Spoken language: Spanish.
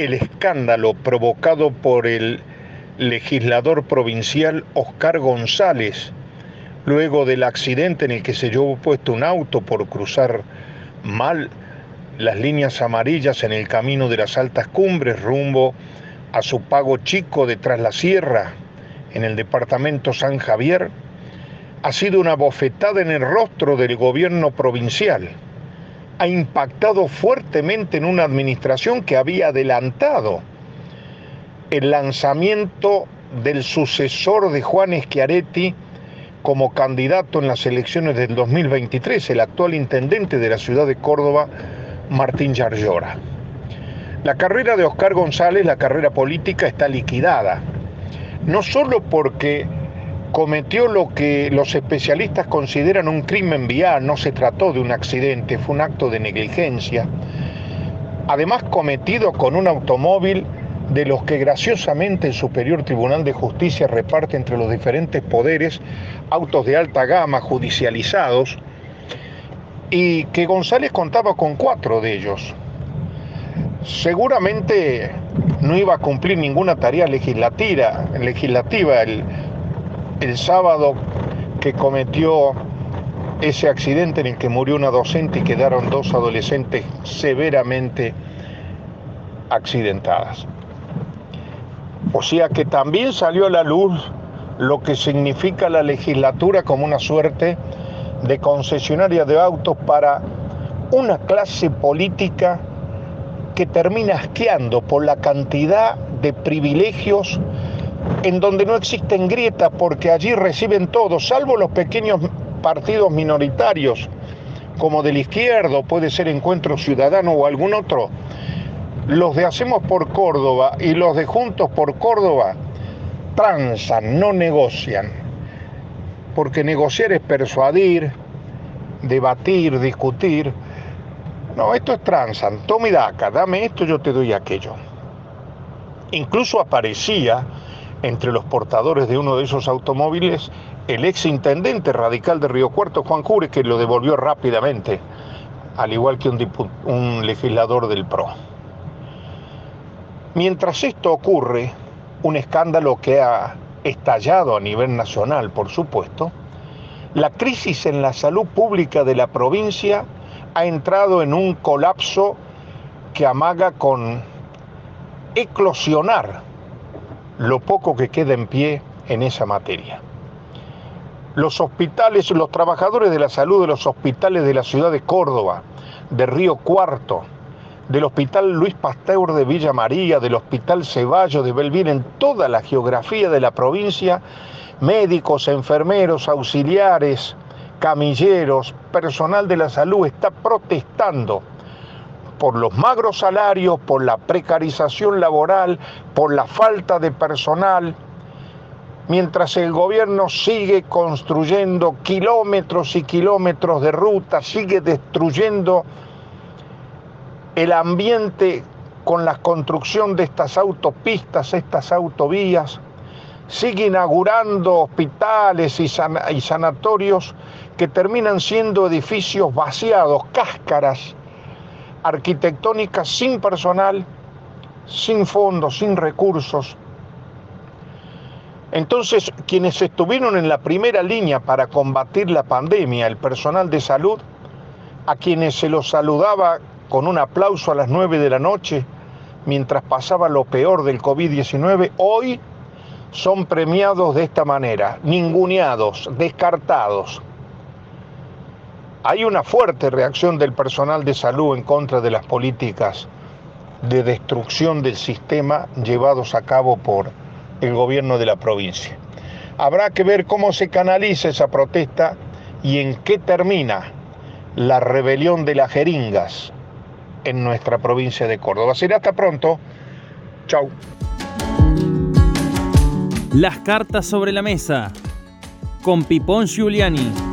El escándalo provocado por el legislador provincial Oscar González, luego del accidente en el que se llevó puesto un auto por cruzar mal las líneas amarillas en el camino de las altas cumbres rumbo a su pago chico de Tras la Sierra, en el departamento San Javier, ha sido una bofetada en el rostro del gobierno provincial. Ha impactado fuertemente en una administración que había adelantado el lanzamiento del sucesor de Juan Schiaretti como candidato en las elecciones del 2023, el actual intendente de la ciudad de Córdoba, Martín Yarlora. La carrera de Oscar González, la carrera política, está liquidada, no solo porque cometió lo que los especialistas consideran un crimen vial, no se trató de un accidente, fue un acto de negligencia, además cometido con un automóvil de los que graciosamente el Superior Tribunal de Justicia reparte entre los diferentes poderes autos de alta gama judicializados y que González contaba con cuatro de ellos. Seguramente no iba a cumplir ninguna tarea legislativa, legislativa el, el sábado que cometió ese accidente en el que murió una docente y quedaron dos adolescentes severamente accidentadas. O sea que también salió a la luz lo que significa la legislatura como una suerte de concesionaria de autos para una clase política que termina asqueando por la cantidad de privilegios en donde no existen grietas porque allí reciben todos, salvo los pequeños partidos minoritarios, como del izquierdo, puede ser Encuentro Ciudadano o algún otro, los de Hacemos por Córdoba y los de Juntos por Córdoba transan, no negocian. Porque negociar es persuadir, debatir, discutir. No, esto es transan. Tome daca, dame esto, yo te doy aquello. Incluso aparecía entre los portadores de uno de esos automóviles el ex intendente radical de Río Cuarto, Juan Cure, que lo devolvió rápidamente, al igual que un, un legislador del PRO. Mientras esto ocurre, un escándalo que ha estallado a nivel nacional, por supuesto, la crisis en la salud pública de la provincia ha entrado en un colapso que amaga con eclosionar lo poco que queda en pie en esa materia. Los hospitales, los trabajadores de la salud de los hospitales de la ciudad de Córdoba, de Río Cuarto, del Hospital Luis Pasteur de Villa María, del Hospital Ceballos de Belvín, en toda la geografía de la provincia, médicos, enfermeros, auxiliares, camilleros, personal de la salud está protestando por los magros salarios, por la precarización laboral, por la falta de personal, mientras el gobierno sigue construyendo kilómetros y kilómetros de rutas, sigue destruyendo el ambiente con la construcción de estas autopistas, estas autovías, sigue inaugurando hospitales y, sanatorios que terminan siendo edificios vaciados, cáscaras arquitectónicas sin personal, sin fondos, sin recursos. Entonces, quienes estuvieron en la primera línea para combatir la pandemia, el personal de salud, a quienes se los saludaba con un aplauso a las 9 de la noche mientras pasaba lo peor del COVID-19, hoy son premiados de esta manera, ninguneados, descartados. Hay una fuerte reacción del personal de salud en contra de las políticas de destrucción del sistema llevados a cabo por el gobierno de la provincia. Habrá que ver cómo se canaliza esa protesta y en qué termina la rebelión de las jeringas en nuestra provincia de Córdoba. Será hasta pronto. Chau. Las cartas sobre la mesa con Pipón Giuliani.